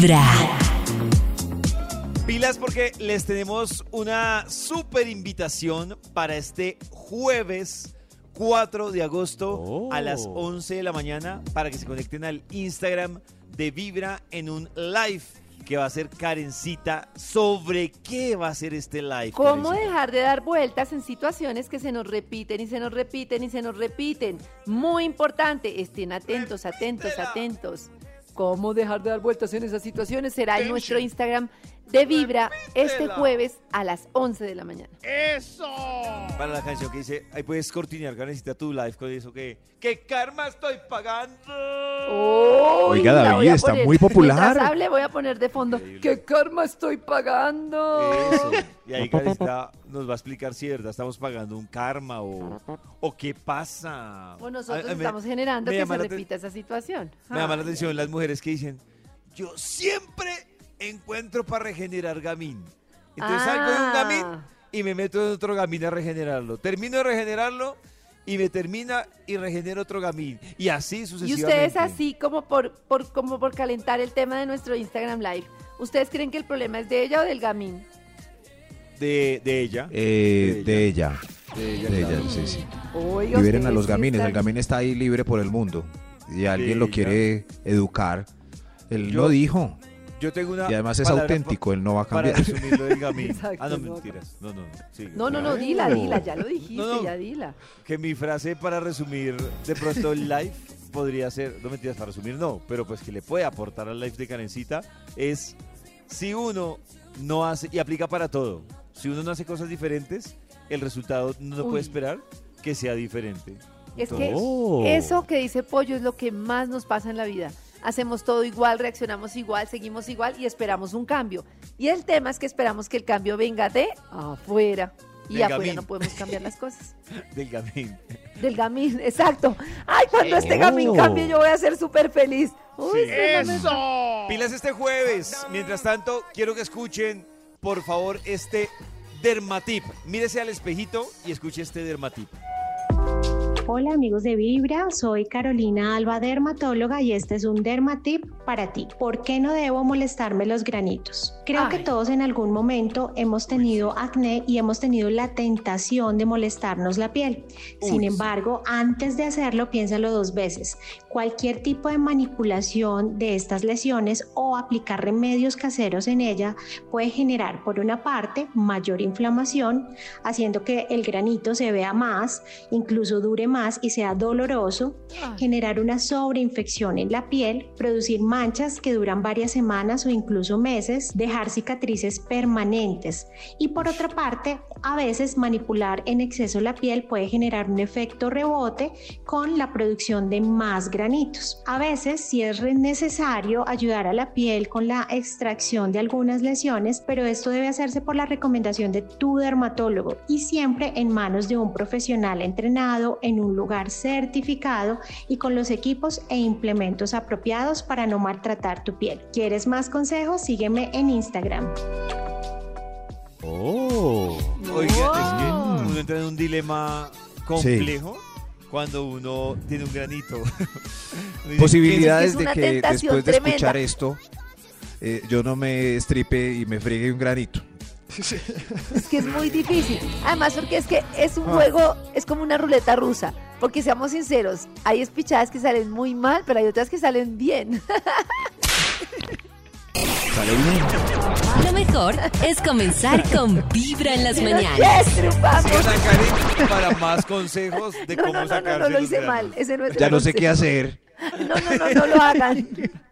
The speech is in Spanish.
Vibra. Pilas porque les tenemos una super invitación para este jueves 4 de agosto a las 11 de la mañana para que se conecten al Instagram de Vibra en un live que va a ser Karencita. ¿Sobre qué va a ser este live? ¿Cómo Karencita? dejar de dar vueltas en situaciones que se nos repiten y se nos repiten y se nos repiten? Muy importante, estén atentos, atentos, atentos. ¿Cómo dejar de dar vueltas en esas situaciones? Será en nuestro Instagram de Vibra este jueves a las 11 de la mañana. Para la canción que dice, ahí puedes cortinear, Karencita, tu live con eso que... ¿Qué karma estoy pagando? Uy, Oiga, David, está poner. muy popular. Hable, voy a poner de fondo. Increíble. ¿Qué karma estoy pagando? Eso. Y ahí Karencita nos va a explicar si de verdad estamos pagando un karma o, o qué pasa. O nosotros A- a- me- estamos generando me que se repita esa situación. Me llama la atención las mujeres que dicen, yo siempre encuentro para regenerar gamín. Entonces salgo de un Ah. gamín y me meto en otro gamín a regenerarlo. Termino de regenerarlo y me termina y regenero otro gamín. Y así Y sucesivamente. ustedes así como por, por, como por calentar el tema de nuestro Instagram Live, ¿ustedes creen que el problema es de ella o del gamín? De, de ella. Eh, de ella. De ella, De claro. ella, sí, sí. Oiga, Liberen a los gamines. El gamín está ahí libre por el mundo. Y alguien lo quiere educar. Él Yo- lo dijo. Yo tengo una Y además es auténtico. Él no va a pa- Para cambiar. resumirlo del gamín. Exacto, ah, no, no. mentiras. No, no, no. sigue. No, no, no, dila, dila, ya lo dijiste, No, no. ya dila. que mi frase para resumir de pronto el live podría ser, no mentiras, para resumir no, pero pues que le puede aportar al live de Karencita es si uno no hace, y aplica para todo, si uno no hace cosas diferentes, el resultado no Uy. puede esperar que sea diferente. Es que Entonces, eso que dice Pollo es lo que más nos pasa en la vida. Hacemos todo igual, reaccionamos igual, seguimos igual y esperamos un cambio. Y el tema es que esperamos que el cambio venga de afuera. Y Del afuera gamín. no podemos cambiar las cosas. del gamín. Del gamín, exacto. Ay, cuando este gamín Oh. cambie yo voy a ser súper feliz. Uy, Sí. momento. Pilas este jueves. Mientras tanto, quiero que escuchen, por favor, este dermatip. Mírese al espejito y escuche este dermatip. Hola amigos de Vibra, soy Carolina Alba, dermatóloga y este es un dermatip para ti. ¿Por qué no debo molestarme los granitos? Creo que Ay. todos en algún momento hemos tenido acné y hemos tenido la tentación de molestarnos la piel. Sin Uy, embargo, antes de hacerlo, piénsalo dos veces. Cualquier tipo de manipulación de estas lesiones o aplicar remedios caseros en ella puede generar, por una parte, mayor inflamación, haciendo que el granito se vea más, incluso dure más y sea doloroso, generar una sobreinfección en la piel, producir manchas que duran varias semanas o incluso meses, dejar cicatrices permanentes. Y por otra parte, a veces manipular en exceso la piel puede generar un efecto rebote con la producción de más granitos. A veces sí es necesario ayudar a la piel con la extracción de algunas lesiones, pero esto debe hacerse por la recomendación de tu dermatólogo y siempre en manos de un profesional entrenado en un lugar certificado y con los equipos e implementos apropiados para no maltratar tu piel. ¿Quieres más consejos? Sígueme en Instagram. Oh. Oiga, es que Wow. uno entra en un dilema complejo cuando uno tiene un granito. Posibilidades Es de que después de tremenda. escuchar esto, eh, yo no me estripe y me friegue un granito. Es que es muy difícil. Además, porque es que es Ah. un juego, es como una ruleta rusa. Porque seamos sinceros, hay espichadas que salen muy mal, pero hay otras que salen bien. Lo mejor es comenzar con Vibra en las mañanas. yes, para más consejos de No, cómo no, no, no, sacarse no, lo hice mal. Ese no es Ya el no sé qué hacer. No, no, no, no lo hagan.